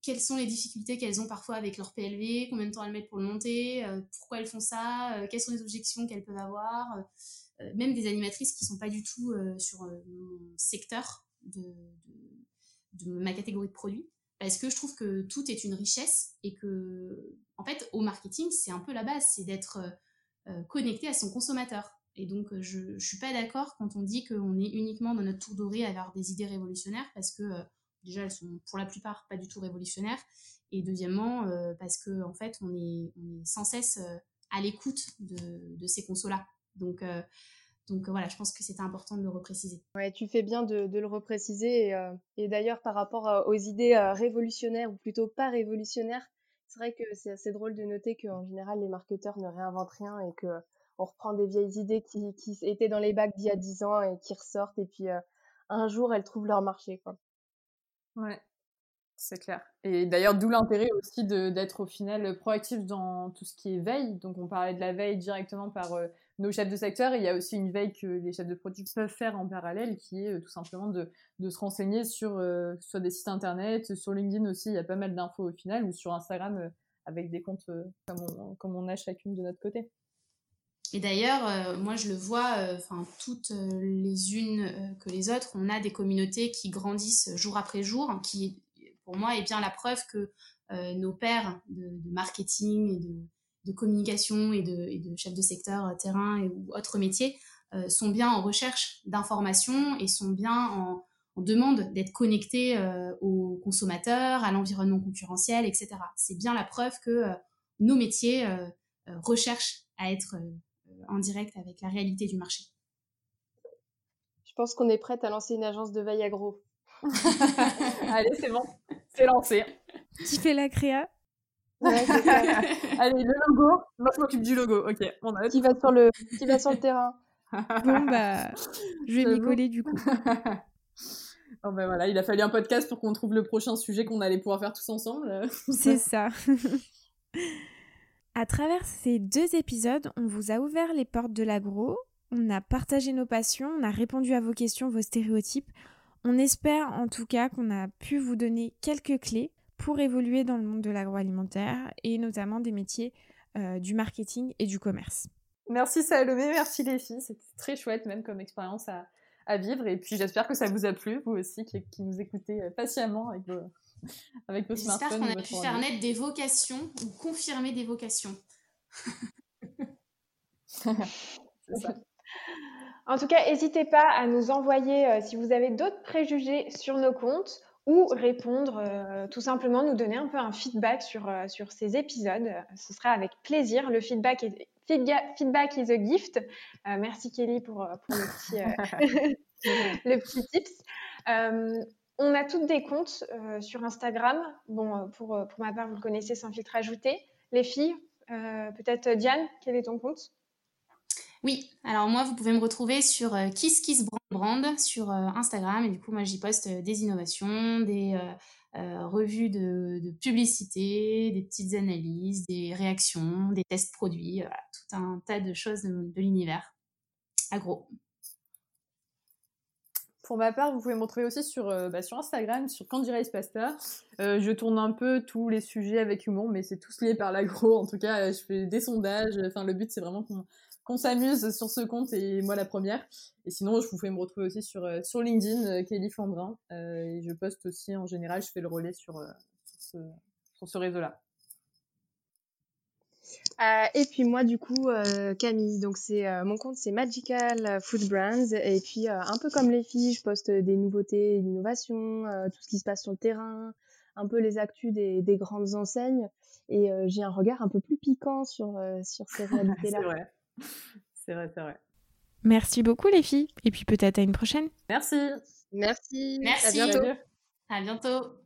[SPEAKER 3] quelles sont les difficultés qu'elles ont parfois avec leur PLV, combien de temps elles mettent pour le monter, pourquoi elles font ça, quelles sont les objections qu'elles peuvent avoir. même des animatrices qui ne sont pas du tout sur mon secteur de ma catégorie de produits. parce que je trouve que tout est une richesse et que, en fait, au marketing, c'est un peu la base, c'est d'être connecté à son consommateur. Et donc, je ne suis pas d'accord quand on dit qu'on est uniquement dans notre tour doré à avoir des idées révolutionnaires, parce que déjà, elles sont pour la plupart pas du tout révolutionnaires. Et deuxièmement, parce qu'en en fait, on est, sans cesse à l'écoute de, de, ces consos-là. Donc, donc voilà, je pense que c'était important de le repréciser.
[SPEAKER 2] Ouais, tu fais bien de, de le repréciser. Et, et d'ailleurs, par rapport aux idées révolutionnaires, ou plutôt pas révolutionnaires, c'est vrai que c'est assez drôle de noter qu'en général, les marketeurs ne réinventent rien et que on reprend des vieilles idées qui, qui étaient dans les bacs d'il y a 10 ans et qui ressortent et puis un jour elles trouvent leur marché quoi.
[SPEAKER 4] Ouais, c'est clair. Et d'ailleurs, d'où l'intérêt aussi d'être au final proactif dans tout ce qui est veille. Donc, on parlait de la veille directement par nos chefs de secteur. Il y a aussi une veille que les chefs de produits peuvent faire en parallèle, qui est tout simplement de, se renseigner sur soit des sites internet, sur LinkedIn aussi, il y a pas mal d'infos au final, ou sur Instagram avec des comptes comme on, comme a chacune de notre côté.
[SPEAKER 3] Et d'ailleurs, euh, moi je le vois, euh, enfin toutes euh, les unes que les autres, on a des communautés qui grandissent jour après jour, qui pour moi est bien la preuve que nos pairs de, marketing et de, de communication et de, et de, chefs de secteur terrain et, ou autres métiers sont bien en recherche d'informations et sont bien en, en demande d'être connectés aux consommateurs, à l'environnement concurrentiel, etc. C'est bien la preuve que nos métiers recherchent à être en direct avec la réalité du marché.
[SPEAKER 2] Je pense qu'on est prête à lancer une agence de veille agro.
[SPEAKER 4] Allez, c'est bon, c'est lancé.
[SPEAKER 1] Qui fait la créa?
[SPEAKER 4] Allez, le logo. Moi, je m'occupe du logo. Ok,
[SPEAKER 2] on a... Qui va sur le, qui va sur le terrain.
[SPEAKER 1] Bon bah, je vais m'y coller du coup.
[SPEAKER 4] Oh ben voilà, il a fallu un podcast pour qu'on trouve le prochain sujet qu'on allait pouvoir faire tous ensemble.
[SPEAKER 1] C'est ça. À travers ces deux épisodes, on vous a ouvert les portes de l'agro, on a partagé nos passions, on a répondu à vos questions, vos stéréotypes. On espère en tout cas qu'on a pu vous donner quelques clés pour évoluer dans le monde de l'agroalimentaire et notamment des métiers euh, du marketing et du commerce.
[SPEAKER 4] Merci Salomé, merci les filles, c'était très chouette même comme expérience à, vivre et puis j'espère que ça vous a plu, vous aussi qui, qui nous écoutez euh, patiemment avec vos, avec vos
[SPEAKER 3] J'espère qu'on a pu faire naître des vocations ou confirmer des vocations.
[SPEAKER 2] En tout cas, n'hésitez pas à nous envoyer euh, si vous avez d'autres préjugés sur nos comptes ou répondre, euh, tout simplement nous donner un peu un feedback sur, euh, sur ces épisodes. Ce sera avec plaisir. Le feedback est, is a gift. merci Kelly pour, pour le, petit, le petit tips. On a toutes des comptes euh, sur Instagram. Bon, euh, pour, euh, pour ma part, vous le connaissez sans filtre ajouté. Les filles, peut-être Diane, quel est ton compte?
[SPEAKER 3] Oui, alors moi, vous pouvez me retrouver sur Kiss Kiss Brand sur Instagram. Et du coup, moi, j'y poste des innovations, des revues de, publicité, des petites analyses, des réactions, des tests produits, tout un tas de choses de, l'univers agro.
[SPEAKER 4] Pour ma part, vous pouvez me retrouver aussi sur, euh, bah, sur Instagram, sur Candy Rice. Euh, je tourne un peu tous les sujets avec humour, mais c'est tous lié par l'agro. En tout cas, euh, je fais des sondages. Enfin, le but, c'est vraiment qu'on s'amuse sur ce compte et moi la première. Et sinon, je vous pouvez me retrouver aussi sur, sur LinkedIn, Kelly Flandrin. et je poste aussi en général, je fais le relais sur, sur ce, ce réseau-là.
[SPEAKER 2] Euh, et puis moi du coup euh, Camille, donc c'est euh, mon compte c'est Magical Food Brands et puis un peu comme les filles, je poste des nouveautés, d'innovations, tout ce qui se passe sur le terrain, un peu les actus des, des grandes enseignes et j'ai un regard un peu plus piquant sur sur ces réalités là.
[SPEAKER 4] c'est vrai, c'est vrai.
[SPEAKER 1] Merci beaucoup les filles et puis peut-être à une prochaine.
[SPEAKER 4] Merci.
[SPEAKER 2] Merci.
[SPEAKER 3] Merci.
[SPEAKER 2] À bientôt.
[SPEAKER 3] À bientôt.